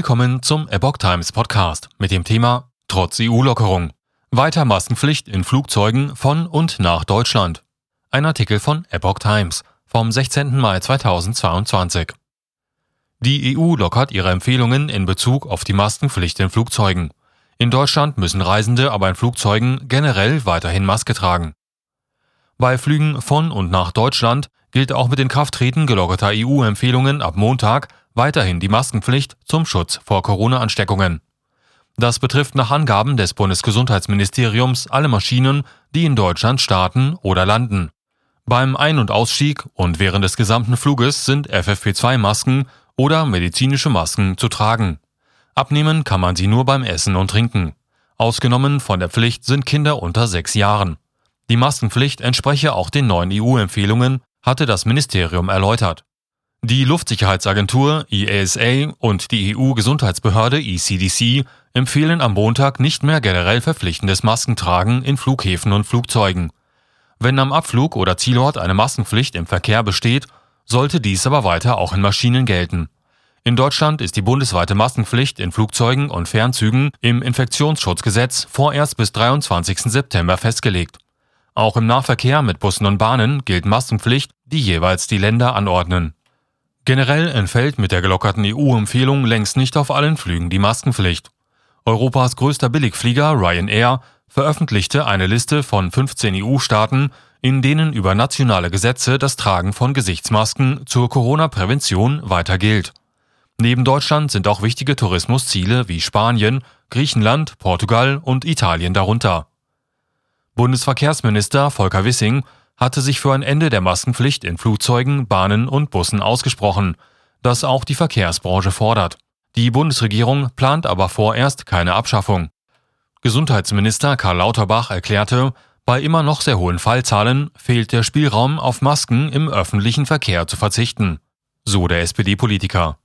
Willkommen zum Epoch Times Podcast mit dem Thema Trotz EU-Lockerung. Weiter Maskenpflicht in Flugzeugen von und nach Deutschland. Ein Artikel von Epoch Times vom 16. Mai 2022. Die EU lockert ihre Empfehlungen in Bezug auf die Maskenpflicht in Flugzeugen. In Deutschland müssen Reisende aber in Flugzeugen generell weiterhin Maske tragen. Bei Flügen von und nach Deutschland gilt auch mit den Krafttreten gelockerter EU-Empfehlungen ab Montag weiterhin die Maskenpflicht zum Schutz vor Corona-Ansteckungen. Das betrifft nach Angaben des Bundesgesundheitsministeriums alle Maschinen, die in Deutschland starten oder landen. Beim Ein- und Ausstieg und während des gesamten Fluges sind FFP2-Masken oder medizinische Masken zu tragen. Abnehmen kann man sie nur beim Essen und Trinken. Ausgenommen von der Pflicht sind Kinder unter sechs Jahren. Die Maskenpflicht entspreche auch den neuen EU-Empfehlungen, hatte das Ministerium erläutert. Die Luftsicherheitsagentur EASA und die EU-Gesundheitsbehörde ECDC empfehlen am Montag nicht mehr generell verpflichtendes Maskentragen in Flughäfen und Flugzeugen. Wenn am Abflug oder Zielort eine Maskenpflicht im Verkehr besteht, sollte dies aber weiter auch in Maschinen gelten. In Deutschland ist die bundesweite Maskenpflicht in Flugzeugen und Fernzügen im Infektionsschutzgesetz vorerst bis 23. September festgelegt. Auch im Nahverkehr mit Bussen und Bahnen gilt Maskenpflicht, die jeweils die Länder anordnen. Generell entfällt mit der gelockerten EU-Empfehlung längst nicht auf allen Flügen die Maskenpflicht. Europas größter Billigflieger Ryanair veröffentlichte eine Liste von 15 EU-Staaten, in denen über nationale Gesetze das Tragen von Gesichtsmasken zur Corona-Prävention weiter gilt. Neben Deutschland sind auch wichtige Tourismusziele wie Spanien, Griechenland, Portugal und Italien darunter. Bundesverkehrsminister Volker Wissing hatte sich für ein Ende der Maskenpflicht in Flugzeugen, Bahnen und Bussen ausgesprochen, das auch die Verkehrsbranche fordert. Die Bundesregierung plant aber vorerst keine Abschaffung. Gesundheitsminister Karl Lauterbach erklärte, bei immer noch sehr hohen Fallzahlen fehlt der Spielraum, auf Masken im öffentlichen Verkehr zu verzichten. So der SPD-Politiker.